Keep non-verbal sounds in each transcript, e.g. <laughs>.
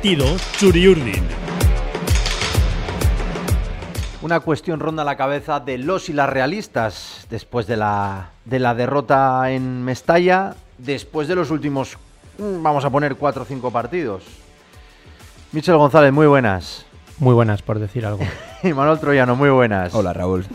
partido Churiurdin. Una cuestión ronda la cabeza de los y las realistas después de la, de la derrota en Mestalla, después de los últimos, mm, vamos a poner, cuatro o cinco partidos. Michel González, muy buenas. Muy buenas, por decir algo. <laughs> y Manuel Troyano, muy buenas. Hola, Raúl.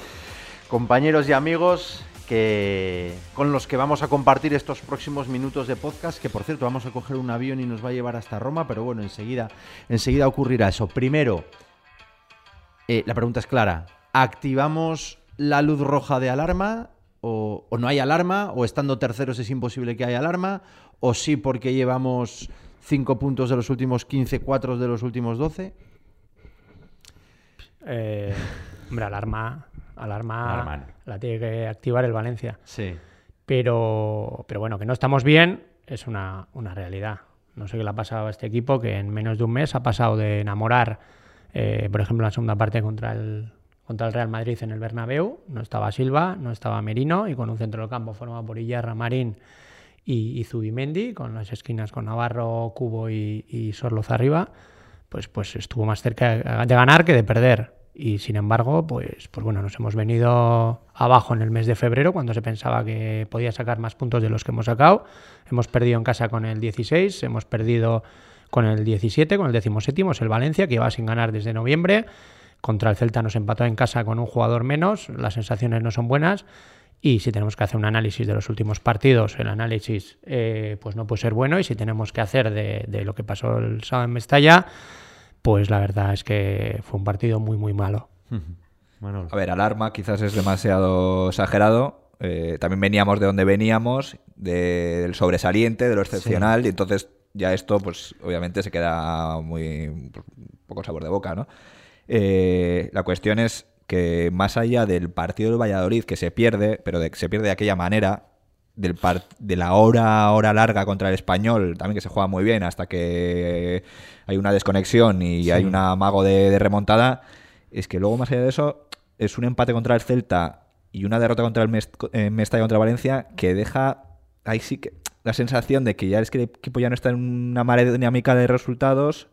Compañeros y amigos que con los que vamos a compartir estos próximos minutos de podcast, que por cierto vamos a coger un avión y nos va a llevar hasta Roma, pero bueno, enseguida, enseguida ocurrirá eso. Primero, eh, la pregunta es clara. ¿Activamos la luz roja de alarma? O, no hay alarma? ¿O estando terceros es imposible que haya alarma? ¿O sí porque llevamos 5 puntos de los últimos 15, 4 de los últimos 12? Eh, hombre, alarma, alarma la tiene que activar el Valencia. Sí. Pero, pero bueno, que no estamos bien es una, una realidad. No sé qué le ha pasado a este equipo que en menos de un mes ha pasado de enamorar, eh, por ejemplo, en la segunda parte contra el, contra el Real Madrid en el Bernabéu. No estaba Silva, no estaba Merino y con un centro del campo formado por Iyarra, Marín y, y Zubimendi, con las esquinas con Navarro, Cubo y, y Sorloz arriba, pues, pues estuvo más cerca de ganar que de perder. Y sin embargo, pues, pues bueno, nos hemos venido abajo en el mes de febrero cuando se pensaba que podía sacar más puntos de los que hemos sacado. Hemos perdido en casa con el 16, hemos perdido con el 17, con el 17, es el Valencia, que iba sin ganar desde noviembre. Contra el Celta nos empató en casa con un jugador menos, las sensaciones no son buenas. Y si tenemos que hacer un análisis de los últimos partidos, el análisis eh, pues no puede ser bueno. Y si tenemos que hacer de, de lo que pasó el sábado en Mestalla, pues la verdad es que fue un partido muy, muy malo. A ver, alarma quizás es demasiado exagerado. Eh, también veníamos de donde veníamos, de, del sobresaliente, de lo excepcional, sí. y entonces ya esto, pues obviamente se queda muy pues, poco sabor de boca, ¿no? Eh, la cuestión es que más allá del partido del Valladolid que se pierde, pero de, se pierde de aquella manera, del par de la hora hora larga contra el español, también que se juega muy bien hasta que hay una desconexión y sí. hay un amago de, de, remontada, es que luego más allá de eso es un empate contra el Celta y una derrota contra el Mest eh, Mestalla contra Valencia que deja ahí sí que la sensación de que ya es que el equipo ya no está en una marea dinámica de resultados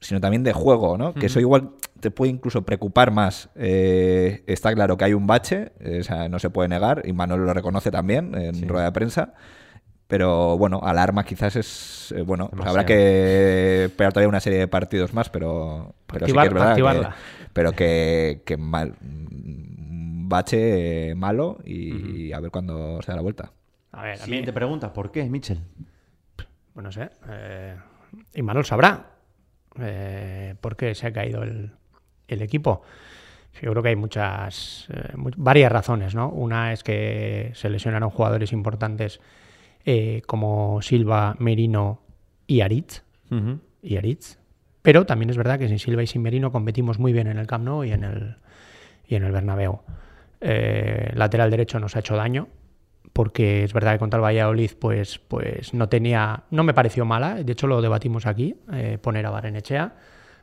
sino también de juego, ¿no? Uh -huh. Que eso igual te puede incluso preocupar más. Eh, está claro que hay un bache, eh, o sea, no se puede negar, y Manuel lo reconoce también en sí. rueda de prensa. Pero bueno, alarma quizás es. Eh, bueno, pues habrá que esperar todavía una serie de partidos más, pero, pero Activar, sí que es verdad. Que, pero que, que mal, bache malo y, uh -huh. y, a ver cuándo se da la vuelta. A ver, a Siguiente mí... pregunta: ¿por qué, Mitchell? Pues no sé. y Manuel sabrá eh, por qué se ha caído el, el, equipo. Yo creo que hay muchas, eh, varias razones, ¿no? Una es que se lesionaron jugadores importantes eh, como Silva, Merino y Aritz. Uh -huh. y Aritz. Pero también es verdad que sin Silva y sin Merino competimos muy bien en el Camp Nou y en el, y en el Bernabéu. Eh, lateral derecho nos ha hecho daño, porque es verdad que contra el Valladolid pues, pues no tenía, no me pareció mala, de hecho lo debatimos aquí, eh, poner a Barenechea,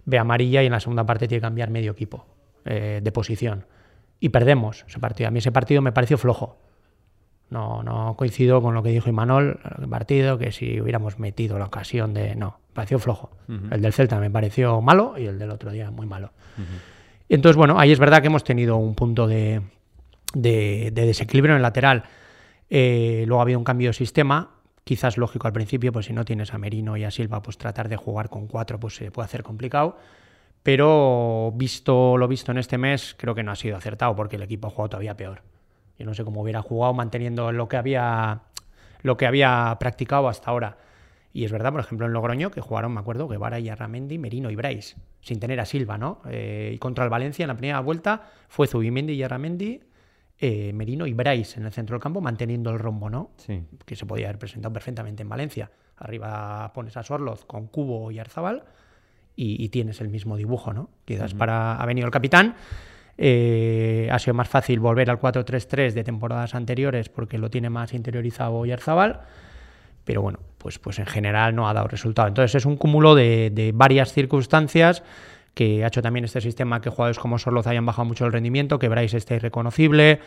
ve amarilla y en la segunda parte tiene que cambiar medio equipo eh, de posición. Y perdemos ese partido. A mí ese partido me pareció flojo. No, no coincido con lo que dijo Imanol, el partido, que si hubiéramos metido la ocasión de... No, me pareció flojo. Uh -huh. El del Celta me pareció malo y el del otro día muy malo. Uh -huh. Entonces, bueno, ahí es verdad que hemos tenido un punto de, de, de desequilibrio en el lateral. Eh, luego ha habido un cambio de sistema, quizás lógico al principio, pues si no tienes a Merino y a Silva, pues tratar de jugar con cuatro pues se puede hacer complicado. Pero visto lo visto en este mes, creo que no ha sido acertado porque el equipo ha jugado todavía peor. Yo no sé cómo hubiera jugado manteniendo lo que había, lo que había practicado hasta ahora. Y es verdad, por ejemplo, en Logroño, que jugaron, me acuerdo, Guevara y Arramendi, Merino y Brais, sin tener a Silva, ¿no? Eh, y contra el Valencia en la primera vuelta fue Zubimendi y Arramendi, eh, Merino y Brais en el centro del campo, manteniendo el rombo, ¿no? Sí. Que se podía haber presentado perfectamente en Valencia. Arriba pones a Sorloz con Cubo y Arzabal y, y tienes el mismo dibujo, ¿no? Quizás uh -huh. para ha venido el capitán. Eh, ha sido más fácil volver al 4-3-3 de temporadas anteriores porque lo tiene más interiorizado Oyarzabal, pero bueno, pues, pues en general no ha dado resultado. Entonces es un cúmulo de, de varias circunstancias que ha hecho también este sistema que jugadores como Sorloz hayan bajado mucho el rendimiento, que Bryce esté irreconocible,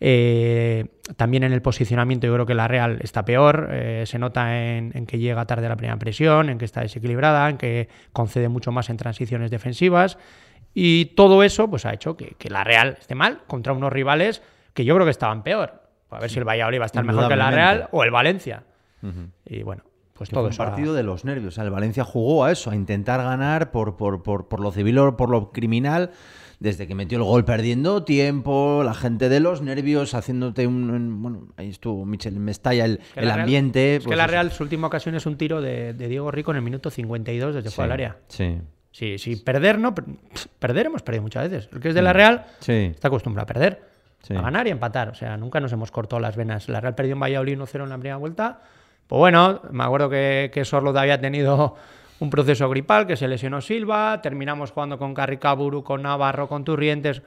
Eh, también en el posicionamiento yo creo que la Real está peor, eh, se nota en, que llega tarde la primera presión, en que está desequilibrada, en que concede mucho más en transiciones defensivas. Y todo eso pues ha hecho que, la Real esté mal contra unos rivales que yo creo que estaban peor. A ver si el Valladolid va a estar mejor que la Real o el Valencia. Y bueno, pues todo un partido de los nervios. el Valencia jugó a eso, a intentar ganar por, por, por, por lo civil o por lo criminal desde que metió el gol perdiendo tiempo, la gente de los nervios, haciéndote un... bueno, ahí estuvo Michel Mestalla, el, el ambiente... es que la pues Real, su última ocasión es un tiro de, Diego Rico en el minuto 52 desde fuera del área. Sí. Sí, sí, perder no, perder hemos perdido muchas veces. El que es de la mm. Real está acostumbrado a perder, a ganar y empatar. O sea, nunca nos hemos cortado las venas. La Real perdió en Valladolid 1-0 en la primera vuelta. Pues bueno, me acuerdo que, que Sorlo había tenido un proceso gripal, que se lesionó Silva, terminamos jugando con Carricaburu, con Navarro, con Turrientes.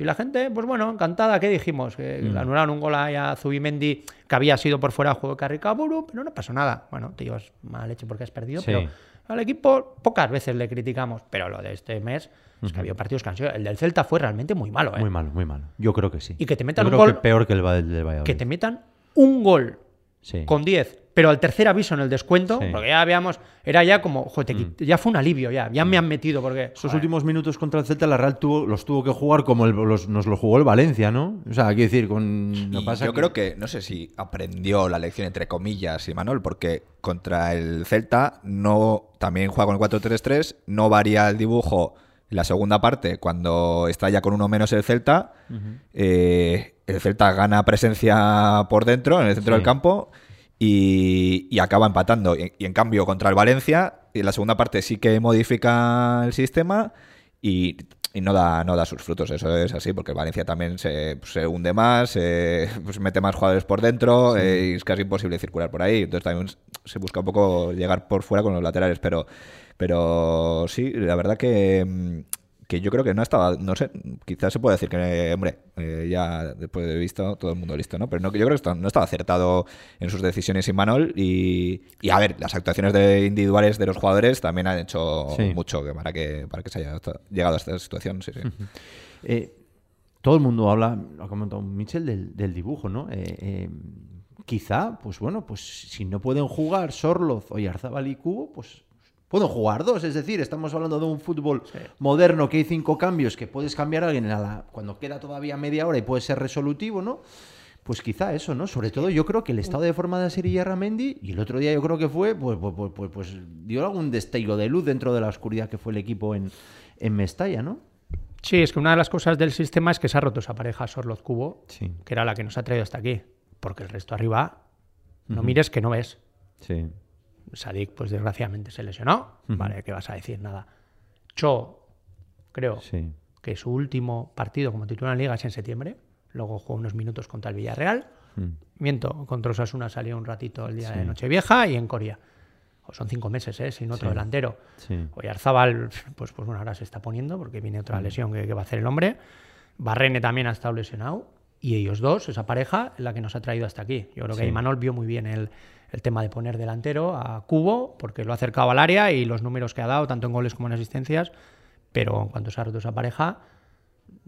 Y la gente, pues bueno, encantada, ¿qué dijimos? Que mm. anularon un gol a Zubimendi que había sido por fuera del juego de Carricaburu, pero no pasó nada. Bueno, te llevas mala leche porque has perdido, pero al equipo pocas veces le criticamos. Pero lo de este mes es que había partidos que El del Celta fue realmente muy malo, ¿eh? Muy malo, muy malo. Yo creo que sí. Y que te metan un gol. peor que el de Valladolid. Que te metan un gol con 10 pero al tercer aviso en el descuento, porque ya habíamos, era ya como, joder, mm. ya fue un alivio, ya, ya me han metido, porque... Esos últimos minutos contra el Celta, la Real tuvo, los tuvo que jugar como nos lo jugó el Valencia, ¿no? O sea, hay que decir, con... No pasa yo creo que, no sé si aprendió la lección entre comillas, y Manuel, porque contra el Celta no, también juega con el 4-3-3, no varía el dibujo en la segunda parte, cuando está ya con uno menos el Celta, eh, el Celta gana presencia por dentro, en el centro del campo, y, acaba empatando. Y, en cambio, contra el Valencia, en la segunda parte sí que modifica el sistema y, no, da, no da sus frutos. Eso es así, porque el Valencia también se, hunde más, se pues mete más jugadores por dentro eh, y es casi imposible circular por ahí. Entonces también se busca un poco llegar por fuera con los laterales, pero, pero sí, la verdad que mm, que yo creo que no estaba, no sé, quizás se puede decir que, hombre, eh, ya después de visto, todo el mundo listo, ¿no? Pero no, yo creo que no estaba acertado en sus decisiones Imanol y, y a ver, las actuaciones de individuales de los jugadores también han hecho mucho para que, para que se haya llegado a esta situación, sí, sí. Eh, todo el mundo habla, lo ha comentado Michel, del, del dibujo, ¿no? Eh, quizá, pues bueno, pues si no pueden jugar Sorloz o Yarzabal y Cubo, pues Pueden jugar dos, es decir, estamos hablando de un fútbol moderno que hay cinco cambios, que puedes cambiar a alguien cuando queda todavía media hora y puede ser resolutivo, ¿no? Pues quizá eso, ¿no? Sobre todo yo creo que el estado de forma de Siri Ramendi, y el otro día yo creo que fue, pues, pues, pues, pues, pues dio algún destello de luz dentro de la oscuridad que fue el equipo en, en Mestalla, ¿no? Sí, es que una de las cosas del sistema es que se ha roto esa pareja Sorloz Cubo, que era la que nos ha traído hasta aquí, porque el resto arriba, no mires que no ves. Sí. Sadik, pues desgraciadamente se lesionó. Vale, ¿qué vas a decir? Nada. Cho, creo que su último partido como titular en Liga es en septiembre. Luego jugó unos minutos contra el Villarreal. Miento, contra Osasuna salió un ratito el día de Nochevieja y en Corea. son cinco meses, ¿eh? Sin otro delantero. Hoy Arzabal, pues, pues bueno, ahora se está poniendo porque viene otra lesión que, va a hacer el hombre. Barrene también ha estado lesionado. Y ellos dos, esa pareja, la que nos ha traído hasta aquí. Yo creo que Imanol vio muy bien el, el tema de poner delantero a Cubo, porque lo ha acercado al área y los números que ha dado, tanto en goles como en asistencias, pero en cuanto se ha roto esa pareja,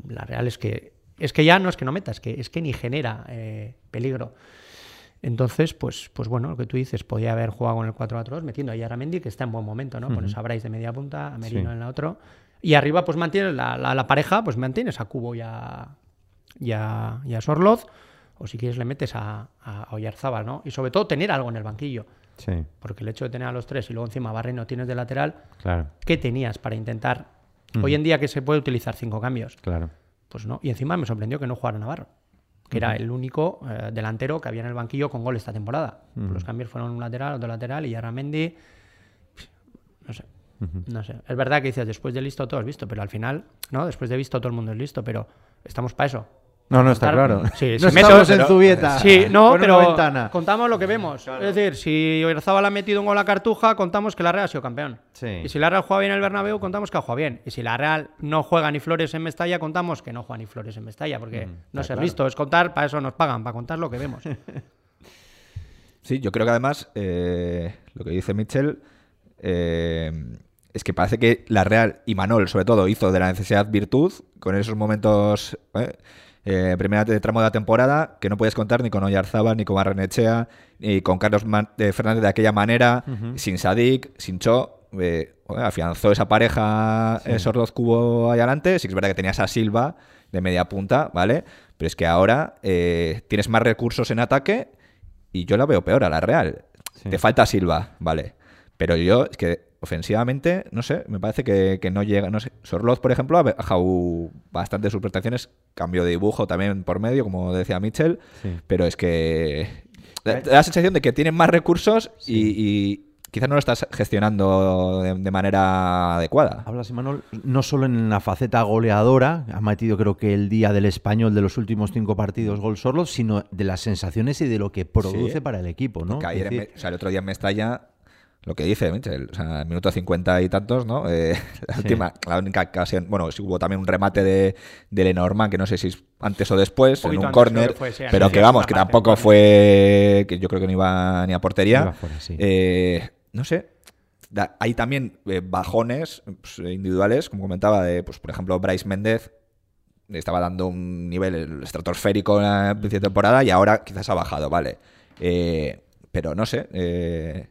la real es que es que ya no es que no meta, es que, es que ni genera eh, peligro. Entonces, pues, pues bueno, lo que tú dices, podía haber jugado con el 4-4-2 metiendo a Yaramendi, que está en buen momento, ¿no? Pones a Bryce de media punta, a Merino en la otra. Y arriba, pues mantienes la, la, pareja, pues mantienes a Cubo y a, y a, y a Sorloz o si quieres le metes a, a ¿no? Y sobre todo tener algo en el banquillo. Sí. Porque el hecho de tener a los tres y luego encima Barre no tienes de lateral, claro. ¿qué tenías para intentar? Hoy en día que se puede utilizar cinco cambios. Claro. Pues no. Y encima me sorprendió que no jugara Navarro, que era el único eh, delantero que había en el banquillo con gol esta temporada. Los cambios fueron un lateral, otro lateral y Aramendi. No sé. No sé. Es verdad que dices, después de listo todo es visto, pero al final, ¿no? Después de visto todo el mundo es listo, pero estamos para eso. No, no está claro. Sí, no estamos en Zubieta. Sí, no, pero contamos lo que vemos. Es decir, si Oyarzabal ha metido un gol a Cartuja, contamos que la Real ha sido campeón. Sí. Y si la Real juega bien en el Bernabéu, contamos que ha jugado bien. Y si la Real no juega ni Flores en Mestalla, contamos que no juega ni Flores en Mestalla, porque mm, no se ha visto. Es contar, para eso nos pagan, para contar lo que vemos. <laughs> sí, yo creo que además, eh, lo que dice Michel, eh, es que parece que la Real y Manol, sobre todo, hizo de la necesidad virtud con esos momentos... Eh, eh, primera tramo de la temporada, que no puedes contar ni con Oyarzábal, ni con Barrenechea, ni con Carlos eh, Fernández de aquella manera, sin Sadik, sin Cho. Eh, afianzó esa pareja sí. Sordoz Cubo ahí adelante. Sí que es verdad que tenías a Silva de media punta, ¿vale? Pero es que ahora tienes más recursos en ataque y yo la veo peor a la Real. Te falta Silva, ¿vale? Pero yo, es que ofensivamente, no sé, me parece que, no llega, no sé. Sorloz, por ejemplo, ha bajado bastante sus prestaciones, cambio de dibujo también por medio, como decía Mitchell, pero es que da, la sensación de que tienen más recursos y, quizás no lo estás gestionando de, manera adecuada. Hablas, Imanol, no solo en la faceta goleadora, ha metido creo que el día del español de los últimos cinco partidos gol Sorloz, sino de las sensaciones y de lo que produce para el equipo, ¿no? o sea, el otro día en Mestalla lo que dice Mitchell, o sea, minuto cincuenta y tantos, ¿no? Eh, <laughs> la última, la única ocasión, bueno, hubo también un remate de, de Lenormand, que no sé si es antes o después, en un córner, pero que vamos, que tampoco fue, que yo creo que no iba ni a portería. Eh, no sé, hay también eh, bajones pues, individuales, como comentaba, de, pues por ejemplo, Bryce Méndez estaba dando un nivel estratosférico en la de temporada y ahora quizás ha bajado, vale. pero no sé,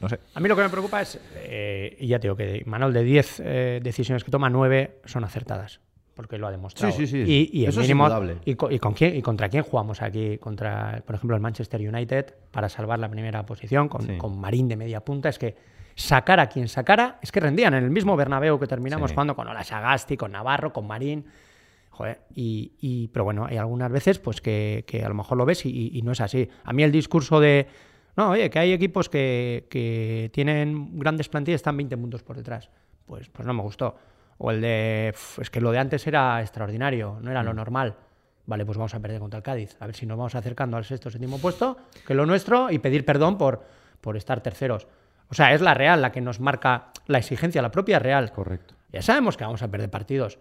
no sé. A mí lo que me preocupa es, eh, y ya te digo que Manuel, de 10 eh, decisiones que toma, 9 son acertadas. Porque lo ha demostrado. Sí, sí, sí. Y, Eso es. Y, con, quién, ¿Y contra quién jugamos aquí? Contra, por ejemplo, el Manchester United para salvar la primera posición, con, Marín de media punta. Es que sacar a quien sacara, es que rendían en el mismo Bernabéu que terminamos jugando con Ola Sagasti, con Navarro, con Marín. Joder, y, pero bueno, hay algunas veces pues que, a lo mejor lo ves y, no es así. A mí el discurso de no, oye, que hay equipos que, tienen grandes plantillas y están 20 puntos por detrás. Pues, pues no me gustó. O el de, es que lo de antes era extraordinario, no era lo mm. normal. Vale, pues vamos a perder contra el Cádiz. A ver si nos vamos acercando al sexto séptimo puesto, que lo nuestro, y pedir perdón por, por estar terceros. O sea, es la Real la que nos marca la exigencia, la propia Real. Correcto. Ya sabemos que vamos a perder partidos.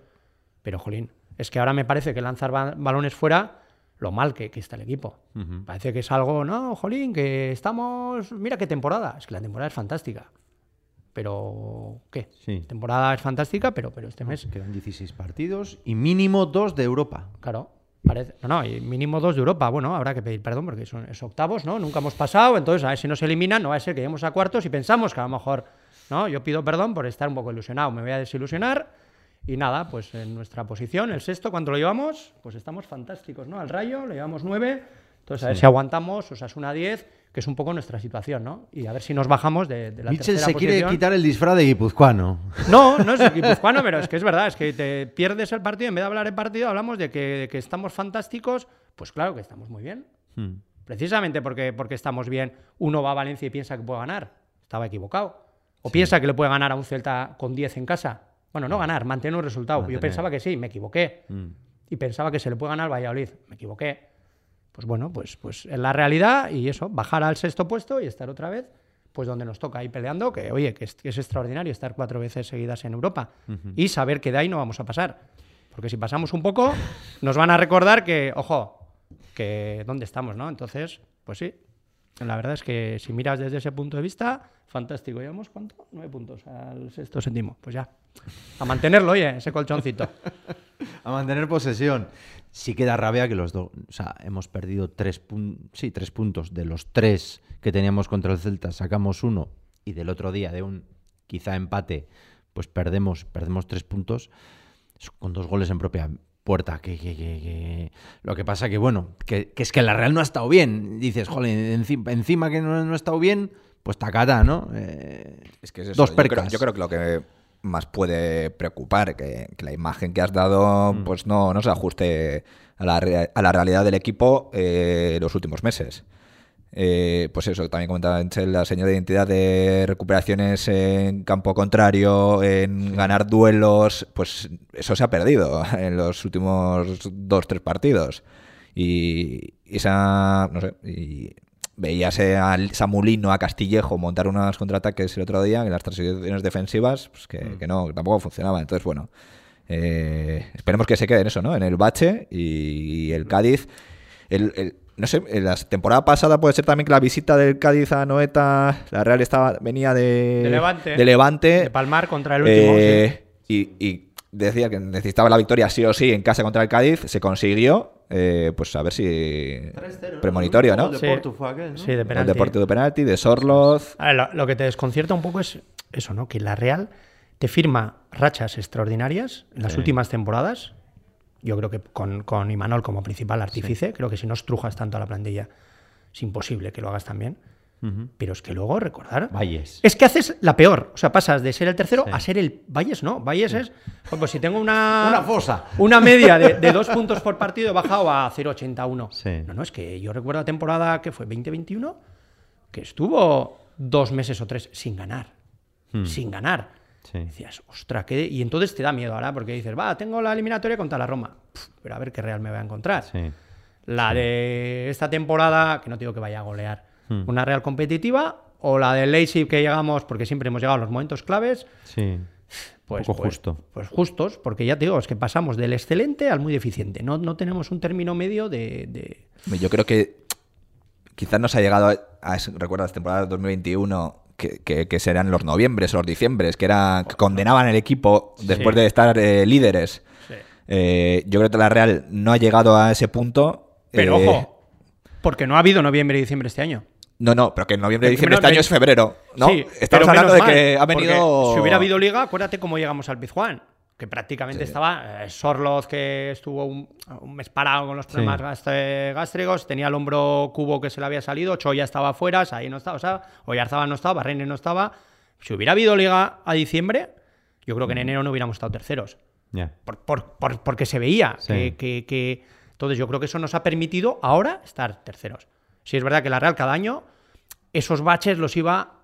Pero, Jolín, es que ahora me parece que lanzar balones fuera lo mal que, está el equipo. Parece que es algo, no, jolín, que estamos. Mira qué temporada. Es que la temporada es fantástica. Pero, ¿qué? Sí. temporada es fantástica, pero, pero este mes. Quedan 16 partidos y mínimo dos de Europa. Claro. Parece, no, no, y mínimo dos de Europa. Bueno, habrá que pedir perdón porque son es octavos, ¿no? Nunca hemos pasado, entonces a ver si nos eliminan, no va a ser que lleguemos a cuartos y pensamos que a lo mejor, ¿no? Yo pido perdón por estar un poco ilusionado, me voy a desilusionar y nada, pues en nuestra posición, el sexto, ¿cuánto lo llevamos? Pues estamos fantásticos, ¿no? Al rayo le llevamos nueve. Entonces, a ver si aguantamos, o sea, es una diez, que es un poco nuestra situación, ¿no? Y a ver si nos bajamos de, de la Mitchell se quiere quitar el disfraz de guipuzcoano. No, no es guipuzcoano, pero es que es verdad, es que te pierdes el partido, en vez de hablar de partido, hablamos de que, estamos fantásticos. Pues claro que estamos muy bien. Hmm. Precisamente porque, porque estamos bien, uno va a Valencia y piensa que puede ganar. Estaba equivocado. O piensa que le puede ganar a un Celta con 10 en casa. Bueno, no ganar, mantener un resultado. Yo pensaba que sí, me equivoqué. Mm. Y pensaba que se le puede ganar al Valladolid. Me equivoqué. Pues bueno, pues, pues en la realidad y eso, bajar al sexto puesto y estar otra vez pues donde nos toca ahí peleando, que oye, que es, extraordinario estar cuatro veces seguidas en Europa y saber que de ahí no vamos a pasar. Porque si pasamos un poco, nos van a recordar que, ojo, que dónde estamos, ¿no? Entonces, pues sí, la verdad es que si miras desde ese punto de vista, fantástico. ¿Llevamos cuánto? Nueve puntos al sexto séptimo. Pues ya. A mantenerlo, oye, ese colchoncito. <laughs> a mantener posesión. Sí queda rabia que los dos. O sea, hemos perdido tres, sí, tres puntos. De los tres que teníamos contra el Celta, sacamos uno. Y del otro día, de un quizá empate, pues perdemos, perdemos tres puntos. Con dos goles en propia puerta. Que, que, que, Lo que pasa que, bueno, que, es que la Real no ha estado bien. Dices, joder, encima, encima que no, no, ha estado bien, pues tacata, ¿no? Eh, es que es eso. Dos percas. Yo creo, que lo que más puede preocupar, que, la imagen que has dado, mm. pues no, no se ajuste a la, a la realidad del equipo eh, los últimos meses. Eh, pues eso, también comentaba la señal de identidad de recuperaciones en campo contrario, en ganar duelos, pues eso se ha perdido <laughs> en los últimos dos, tres partidos. Y esa, no sé, y veías al Samulino, a Castillejo montar unos contraataques el otro día en las transiciones defensivas, pues que, mm. que no, tampoco funcionaba. Entonces, bueno, eh, esperemos que se quede en eso, ¿no? En el bache y, el Cádiz. el, no sé, en la temporada pasada puede ser también que la visita del Cádiz a Noeta, la Real estaba venía de, de Levante, de, Levante, de Palmar contra el último. Eh, y, decía que necesitaba la victoria sí o sí en casa contra el Cádiz, se consiguió. Eh, pues a ver si. Premonitorio, ¿no? Sí. de. Sí, de El penalti. deporte de penalti, de Sorloz. A ver, lo, lo que te desconcierta un poco es eso, ¿no? Que la Real te firma rachas extraordinarias en las Sí. últimas temporadas. Yo creo que con, con Imanol como principal artífice, creo que si no estrujas tanto a la plantilla, es imposible que lo hagas. Ujú. Pero es que luego recordar. Valles. Es que haces la peor. O sea, pasas de ser el tercero Sí. a ser el. Valles, no. Valles es. Pues, pues si tengo una. <laughs> Una fosa. Una media de, de dos puntos por partido, he bajado a 0,81. Sí. No, no, es que yo recuerdo la temporada que fue 2021, que estuvo dos meses o tres sin ganar. Sin ganar. Sí. Decías, ostra, ¿qué? Y entonces te da miedo ahora, porque dices, va, tengo la eliminatoria contra la Roma. Pero a ver qué Real me voy a encontrar. Sí. La de esta temporada, que no digo que vaya a golear, Hmm. una Real competitiva, o la de Leipzig que llegamos, porque siempre hemos llegado a los momentos claves, Sí. pues, poco pues- justo. Pues justos, porque ya te digo, es que pasamos del excelente al muy deficiente. No, no tenemos un término medio de. de- Yo creo que quizás nos ha llegado a, a recuerdas temporadas 2021 que, que, que serán los noviembres o los diciembres, que eran que condenaban el equipo después Sí. de estar eh, líderes. Eh, yo creo que la Real no ha llegado a ese punto. Pero Eh, ojo, porque no ha habido noviembre y diciembre este año. No, no, pero que en noviembre y diciembre este año es febrero. ¿no? Sí, Estamos hablando de que mal, ha venido. Si hubiera habido liga, acuérdate cómo llegamos al Pizjuán. Que prácticamente estaba eh, Sorloz, que estuvo un, un mes parado con los problemas gastre- gástricos, tenía el hombro cubo que se le había salido, Choya estaba fuera, ahí no estaba, o sea, Oyarzabal no estaba, Barrene no estaba. Si hubiera habido liga a diciembre, yo creo que en enero no hubiéramos estado terceros. Ya. Por- por- por- porque se veía Sí. que, que- que- Entonces yo creo que eso nos ha permitido ahora estar terceros. Si es verdad que la Real cada año esos baches los iba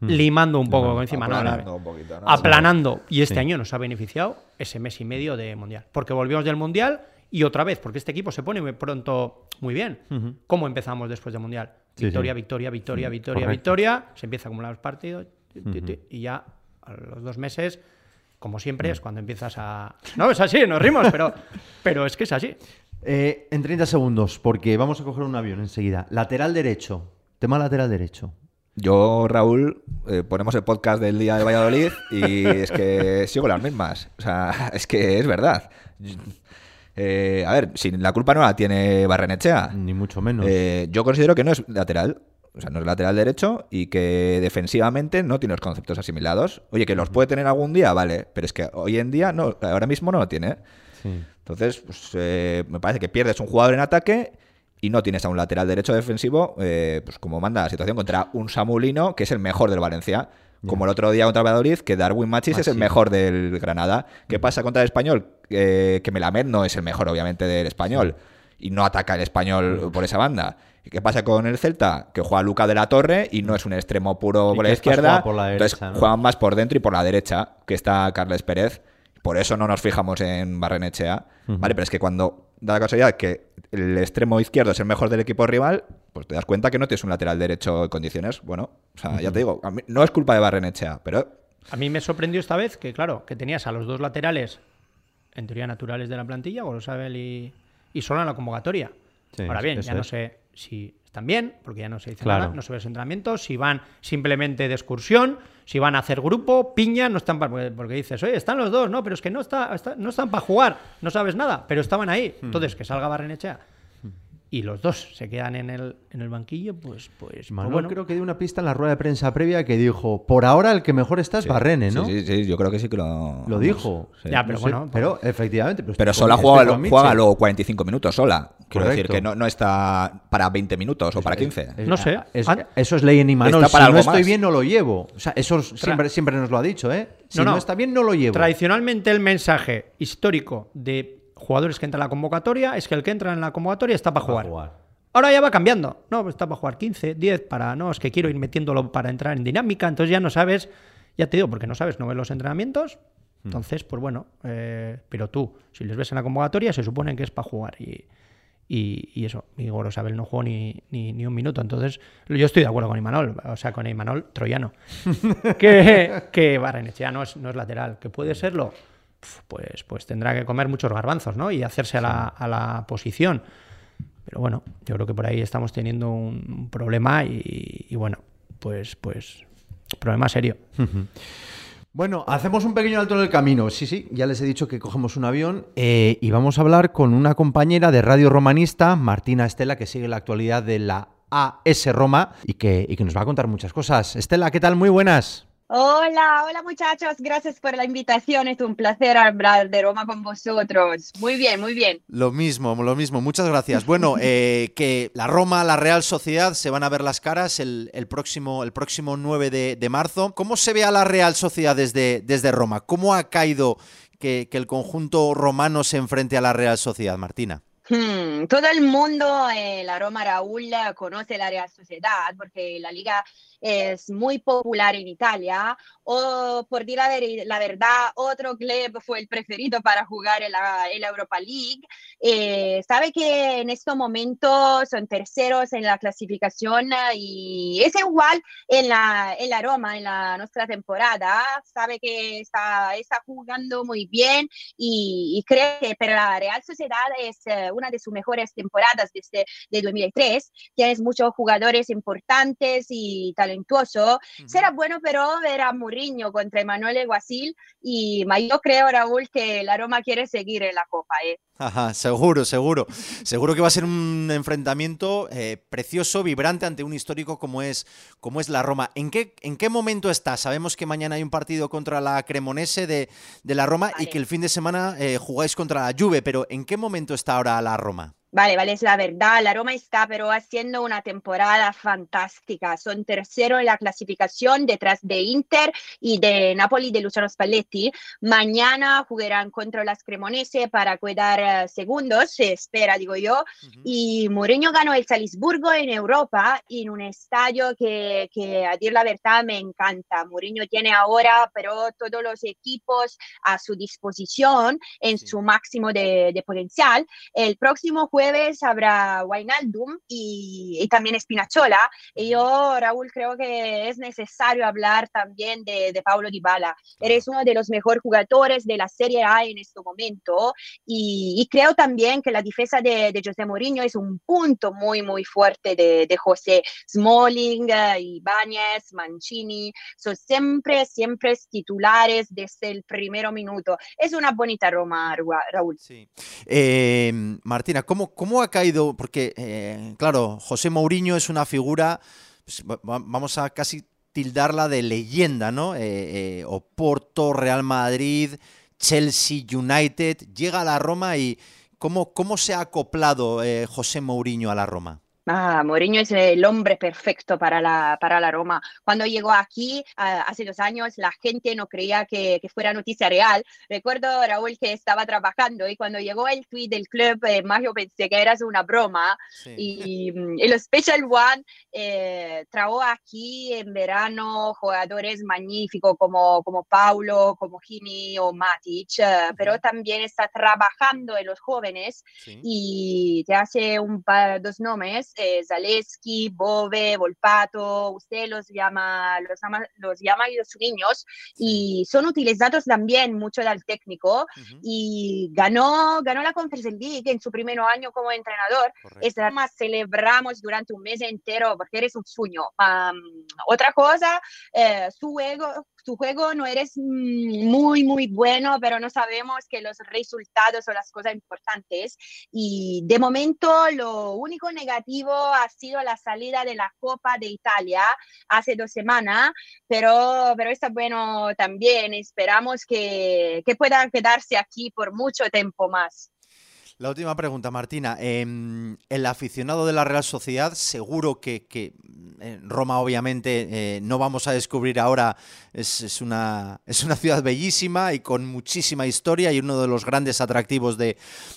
limando un poco Limando. encima, ¿no? Aplanando un poquito, ¿no? Aplanando. Y este Sí. año nos ha beneficiado ese mes y medio de Mundial. Porque volvimos del Mundial y otra vez, porque este equipo se pone muy pronto muy bien. ¿Cómo empezamos después del Mundial? Victoria, sí. victoria, victoria, victoria, correcto. victoria. Se empieza a acumular los partidos. ti, ti, ti, Y ya a los dos meses, como siempre, es cuando empiezas a... No, es así, nos rimos, pero, <laughs> pero es que es así. Eh, en 30 segundos, porque vamos a coger un avión enseguida. Lateral derecho. Tema lateral derecho. Yo, Raúl, eh, ponemos el podcast del día de Valladolid y <laughs> es que sigo las mismas. O sea, <laughs> es que es verdad. Eh, a ver, si la culpa no la tiene Barrenechea. Ni mucho menos. Eh, yo considero que no es lateral. O sea, no es lateral derecho y que defensivamente no tiene los conceptos asimilados. Oye, que los puede tener algún día, vale. Pero es que hoy en día, no, ahora mismo no lo tiene. Sí. Entonces, pues, eh, me parece que pierdes un jugador en ataque y no tienes a un lateral derecho defensivo, eh, pues como manda la situación contra un Samulino, que es el mejor del Valencia. Como el otro día contra Valladolid, que Darwin Machis es el mejor del Granada. ¿Qué pasa contra el español? Eh, que Melamed no es el mejor, obviamente, del español. Y no ataca el español por esa banda. ¿Y qué pasa con el Celta? Que juega Luca de la Torre y no es un extremo puro Y por la izquierda. por la entonces juegan más por dentro y por la derecha, que está Carles Pérez. Por eso no nos fijamos en Barrenechea. Vale, pero es que cuando da la casualidad que el extremo izquierdo es el mejor del equipo rival, pues te das cuenta que no tienes un lateral derecho en condiciones. Bueno, o sea, ya te digo, a mí- no es culpa de Barrenechea, pero A mí me sorprendió esta vez que, claro, que tenías a los dos laterales, en teoría naturales de la plantilla, Gorosabel y, y Sola en la convocatoria. Sí, Ahora bien, ya no sé si están bien, porque ya no se dice Claro. nada, no se ve los entrenamientos, si van simplemente de excursión, si van a hacer grupo, piña, no están para, porque, dices, oye, están los dos, no, pero es que no, está, está- no están para jugar, no sabes nada, pero estaban ahí. Hmm. Entonces, que salga Barrenechea y los dos se quedan en el, en el banquillo, pues, pues, pues Manuel bueno. creo que dio una pista en la rueda de prensa previa que dijo, por ahora el que mejor está es Barrene, ¿no? sí, sí, sí, yo creo que sí que lo... Lo dijo. Sí. Ya, pero No sé, bueno, pero efectivamente. Pero, Pero estoy sola juega, con juega luego 45 minutos sola. Quiero decir que no, no está para 20 minutos o para 15. Es- No sé. eso es ley en Imanol. Está Si no estoy más. bien, no lo llevo. O sea, eso siempre, siempre nos lo ha dicho, ¿eh? Si no, No, no. está bien, no lo llevo. Tradicionalmente el mensaje histórico de jugadores que entran a la convocatoria es que el que entra en la convocatoria está para jugar. jugar. Ahora ya va cambiando. No, pues está para jugar 15, 10, para. No, es que quiero ir metiéndolo para entrar en dinámica. Entonces ya no sabes. Ya te digo, porque no sabes, no ves los entrenamientos. Hmm. Entonces, pues bueno. eh, pero tú, si les ves en la convocatoria, se supone que es para jugar. Y, y, y eso. Y Gorosabel no jugó ni, ni, ni un minuto. Entonces, yo estoy de acuerdo con Imanol. O sea, con Imanol troyano. <laughs> que, que Barrenechea no es, no es lateral. ¿Que puede serlo? Pues, pues tendrá que comer muchos garbanzos, ¿no? Y hacerse a la, a la posición. Pero bueno, yo creo que por ahí estamos teniendo un, problema y, y bueno, pues, pues, problema serio. Bueno, hacemos un pequeño alto en el camino. Sí, sí, ya les he dicho que cogemos un avión eh, y vamos a hablar con una compañera de Radio Romanista, Martina Estela, que sigue la actualidad de la AS Roma y que, y que nos va a contar muchas cosas. Estela, ¿qué tal? Muy buenas. Hola, hola muchachos, gracias por la invitación, es un placer hablar de Roma con vosotros. Muy bien, muy bien. Lo mismo, lo mismo, muchas gracias. Bueno, <laughs> eh, que la Roma, la Real Sociedad se van a ver las caras el, próximo, el próximo 9 de, marzo. ¿Cómo se ve a la Real Sociedad desde, desde Roma? ¿Cómo ha caído que, que el conjunto romano se enfrente a la Real Sociedad, Martina? Hmm, todo el mundo, eh, la Roma Raúl, conoce la Real Sociedad porque la liga es muy popular en Italia. O por decir la, verdad, otro club fue el preferido para jugar en la, Europa League. Eh, sabe que en estos momentos son terceros en la clasificación y es igual en la, en la Roma, en la nuestra temporada. Sabe que está, está jugando muy bien y, cree que para la Real Sociedad es eh, una de sus mejores temporadas desde de 2003. Tienes muchos jugadores importantes y talentosos. Será bueno, pero ver a Mourinho contra Emanuele Guasil y yo creo, Raúl, que la Roma quiere seguir en la Copa. ¿eh? Ajá, seguro, seguro. Seguro que va a ser un enfrentamiento eh, precioso, vibrante ante un histórico como es, como es la Roma. ¿En qué, ¿En qué momento está? Sabemos que mañana hay un partido contra la Cremonese de, la Roma y que el fin de semana eh, jugáis contra la Juve, pero ¿en qué momento está ahora la Roma? Vale, vale, es la verdad. La Roma está pero haciendo una temporada fantástica. Son tercero en la clasificación detrás de Inter y de Napoli de Luciano Spalletti. Mañana jugarán contra las Cremonese para cuidar eh, segundos, se espera, digo yo. Y Mourinho ganó el Salisburgo en Europa en un estadio que, que, a decir la verdad, me encanta. Mourinho tiene ahora pero todos los equipos a su disposición en su máximo de, de potencial. El próximo juego jueves habrá Wainaldum y, y, también Spinachola. Y yo, Raúl, creo que es necesario hablar también de, de Paulo Dybala. Eres uno de los mejores jugadores de la Serie A en este momento y, creo también que la defensa de, de, José Mourinho es un punto muy, muy fuerte de, de José Smalling, Ibáñez, Mancini. Son siempre, siempre titulares desde el primer minuto. Es una bonita Roma, Raúl. Sí. Eh, Martina, ¿cómo, ¿Cómo, ha caído? Porque, eh, claro, José Mourinho es una figura, pues, vamos a casi tildarla de leyenda, ¿no? Eh, eh, Oporto, Real Madrid, Chelsea, United, llega a la Roma y ¿cómo, cómo se ha acoplado José Mourinho a la Roma? Ah, Mourinho es el hombre perfecto para la, para la Roma. Cuando llegó aquí hace dos años, la gente no creía que, que, fuera noticia real. Recuerdo, Raúl, que estaba trabajando y cuando llegó el tweet del club, eh, más yo pensé que era una broma. Y, el Special One eh, trajo aquí en verano jugadores magníficos como, como Paulo, como Gini o Matic, eh, pero también está trabajando en los jóvenes y te hace un par, dos nombres eh, Zaleski, Bove, Volpato, usted los llama, los llama, los llama los niños y son utilizados también mucho del técnico y ganó, ganó la Conference League en su primer año como entrenador. Esta más celebramos durante un mes entero porque eres un sueño. otra cosa, eh, su ego, tu juego no eres muy, muy bueno, pero no sabemos que los resultados son las cosas importantes. Y de momento lo único negativo ha sido la salida de la Copa de Italia hace dos semanas, pero, pero está bueno también. Esperamos que, que puedan quedarse aquí por mucho tiempo más. La última pregunta, Martina. Em, el aficionado de la Real Sociedad, seguro que, Roma, obviamente, eh, no vamos a descubrir ahora, es, una, es una ciudad bellísima y con muchísima historia y uno de los grandes atractivos de,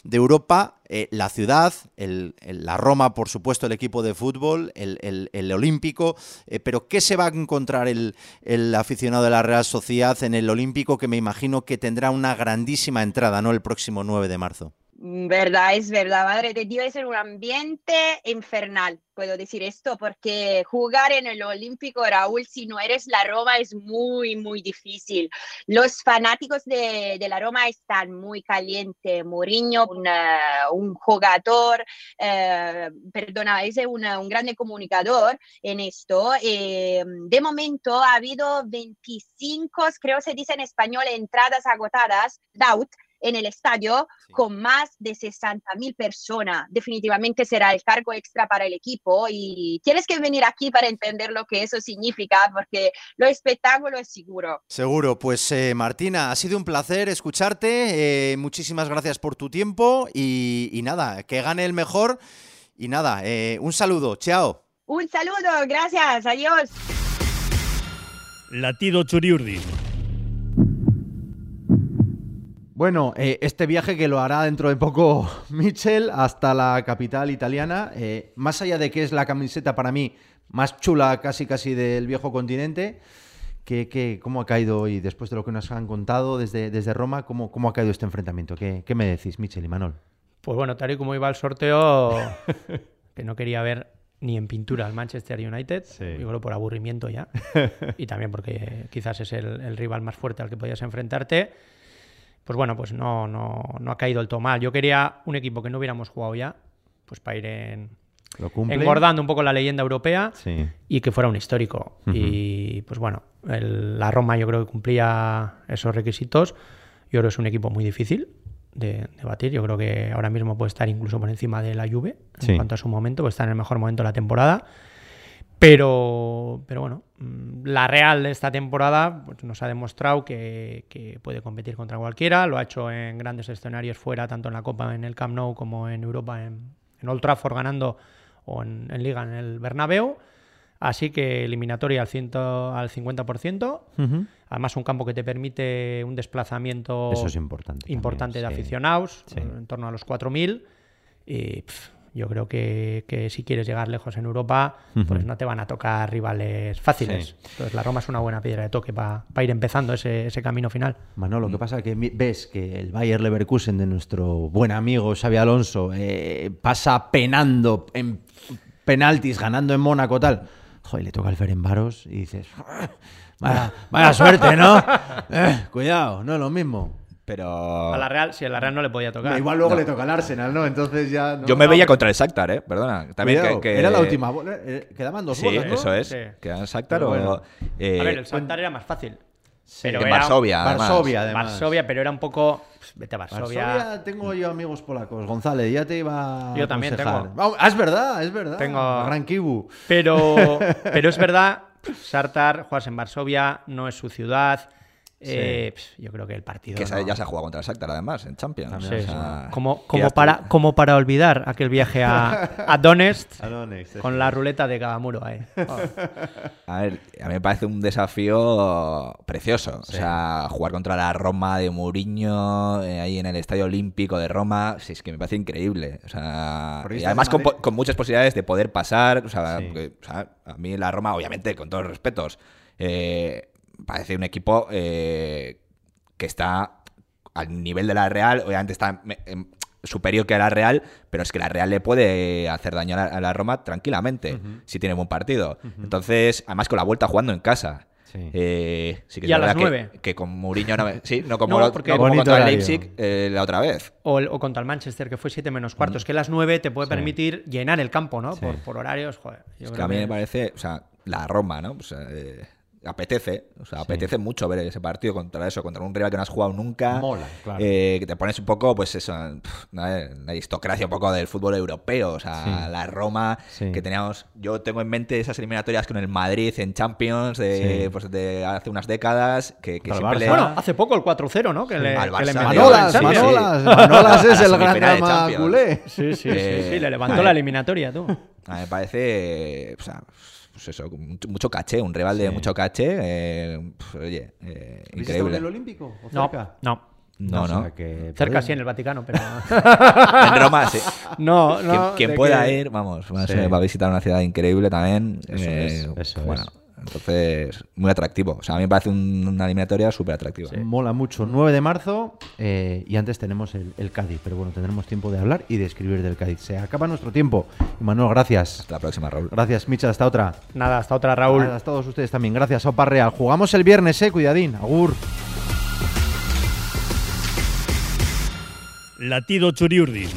Europa. Eh, la ciudad, la Roma, por supuesto, el equipo de fútbol, el, Olímpico. Eh, pero, ¿qué se va a encontrar el, el aficionado de la Real Sociedad en el Olímpico que me imagino que tendrá una grandísima entrada, ¿no? El próximo 9 de marzo. Mm, verdad, es verdad, madre de Dios, es un ambiente infernal, puedo decir esto, porque jugar en el Olímpico, Raúl, si no eres la Roma, es muy, muy difícil. Los fanáticos de, de la Roma están muy calientes. Mourinho, un, jugador, eh, perdona, es un, un grande comunicador en esto. Eh, de momento ha habido 25, creo se dice en español, entradas agotadas, doubt, en el estadio sí. con más de 60 mil personas. Definitivamente será el cargo extra para el equipo y tienes que venir aquí para entender lo que eso significa porque lo espectáculo es seguro. Seguro, pues eh, Martina, ha sido un placer escucharte, eh, muchísimas gracias por tu tiempo y, y, nada, que gane el mejor y nada, eh, un saludo, chao. Un saludo, gracias, adiós. Latido Churiurdi. Bueno, eh, este viaje que lo hará dentro de poco <laughs> Michel hasta la capital italiana, eh, más allá de que es la camiseta para mí más chula casi casi del viejo continente, ¿qué, qué, cómo ha caído hoy, después de lo que nos han contado desde, desde Roma, cómo, cómo ha caído este enfrentamiento? ¿Qué, ¿Qué, me decís, Michel y Manol? Pues bueno, tal y como iba el sorteo, <laughs> que no quería ver ni en pintura al Manchester United, sí. creo por aburrimiento ya, <laughs> y también porque quizás es el, el rival más fuerte al que podías enfrentarte pues bueno, pues no, no, no ha caído el todo mal. Yo quería un equipo que no hubiéramos jugado ya, pues para ir en, engordando un poco la leyenda europea sí. y que fuera un histórico. Uh -huh. Y pues bueno, el, la Roma yo creo que cumplía esos requisitos. Yo creo que es un equipo muy difícil de, de batir. Yo creo que ahora mismo puede estar incluso por encima de la Juve en sí. cuanto a su momento, puede estar en el mejor momento de la temporada. Pero, pero bueno, mm, la Real de esta temporada pues nos ha demostrado que, que, puede competir contra cualquiera. Lo ha hecho en grandes escenarios fuera, tanto en la Copa en el Camp Nou como en Europa en, en Old Trafford ganando o en, en, Liga en el Bernabéu. Así que eliminatoria al, ciento, al 50%. Uh -huh. Además, un campo que te permite un desplazamiento Eso es importante, importante también, de sí. aficionados, Sí. en torno a los 4.000. Y pff, yo creo que, que, si quieres llegar lejos en Europa, uh -huh. pues no te van a tocar rivales fáciles. Sí. Entonces la Roma es una buena piedra de toque para pa ir empezando ese, ese, camino final. Manolo, lo que pasa es que ves que el Bayer Leverkusen de nuestro buen amigo Xavi Alonso eh, pasa penando en penaltis, ganando en Mónaco tal. Joder, le toca el Ferenbaros y dices, vaya, vaya suerte, ¿no? <laughs> Eh, cuidado, no es lo mismo. Pero. A la Real, si a la Real no le podía tocar. igual luego no. le toca al Arsenal, ¿no? Entonces ya. No, Yo me veía contra el Shakhtar, ¿eh? Perdona. También Cuidado, que, que, Era la última. Eh, quedaban dos sí, bolas, ¿no? eso es. Sí. Quedaban el Shakhtar o. Eh, a ver, el Shakhtar era más fácil. Sí, pero en era... Varsovia, además. Varsovia, además. Varsovia, pero era un poco. Pues, vete a Varsovia. Varsovia. tengo yo amigos polacos. González, ya te iba. Yo también aconsejar. tengo. Ah, es verdad, es verdad. Tengo. Gran Kibu. Pero, <laughs> pero es verdad, Sartar, jugarse en Varsovia, no es su ciudad. Sí. Eh, yo creo que el partido. Que no... ya se ha jugado contra el Shakhtar, además, en Champions. Sí, o sea, como, como, para, como para olvidar aquel viaje a, <laughs> a Donetsk, a Donetsk con la ruleta de cada muro ahí. Oh. <laughs> A ver, a mí me parece un desafío precioso. Sí. O sea, jugar contra la Roma de Mourinho, eh, ahí en el Estadio Olímpico de Roma, sí, es que me parece increíble. O sea, y además con, con, muchas posibilidades de poder pasar. O sea, sí. porque, o sea, a mí la Roma, obviamente, con todos los respetos. Eh, parece un equipo eh, que está al nivel de la Real, obviamente está eh, superior que a la Real, pero es que la Real le puede hacer daño a la, Roma tranquilamente uh -huh. si tiene buen partido. Uh -huh. Entonces, además con la vuelta jugando en casa. Sí. Eh, sí que y a las nueve. Que, que, con Mourinho no, sí, no como, <laughs> no, porque no como contra el Leipzig eh, la otra vez. O, o, contra el Manchester, que fue 7 menos cuartos, mm. que las 9 te puede sí. permitir llenar el campo, ¿no? Sí. Por, por, horarios, joder. es que a mí que... me parece, o sea, la Roma, ¿no? Pues, eh, apetece, o sea, apetece sí. mucho ver ese partido contra eso, contra un rival que no has jugado nunca. Mola, claro. Eh, que te pones un poco, pues eso, una, aristocracia un poco del fútbol europeo, o sea, sí. la Roma, sí. que teníamos, yo tengo en mente esas eliminatorias con el Madrid en Champions de, pues de hace unas décadas, que, que siempre le... Bueno, hace poco el 4-0, ¿no? Que le, Al que le Manolas, Manolas, <laughs> Manolas es el gran drama culé. Sí, sí, eh, sí, le levantó la eliminatoria, tú. A mí me parece, o sea, pues eso, mucho caché, un rival sí. de mucho caché. Eh, pues, oye, eh, increíble. en el Olímpico? ¿O no, cerca? no. No, no. O sea que cerca sí en el Vaticano, pero. <laughs> en Roma sí. No, no. Quien, quien pueda que... ir, vamos, sí. va a visitar una ciudad increíble también. Eso eh, es, eso bueno, es. Entonces, muy atractivo. O sea, a mí me parece una eliminatoria súper atractiva. Mola mucho. 9 de marzo eh, y antes tenemos el, el, Cádiz. Pero bueno, tendremos tiempo de hablar y de escribir del Cádiz. Se acaba nuestro tiempo. Manuel, gracias. Hasta la próxima, Raúl. Gracias, Micha. Hasta otra. Nada, hasta otra, Raúl. Nada, a todos ustedes también. Gracias, Opa Real. Jugamos el viernes, eh. Cuidadín. Agur. Latido Churiurdin.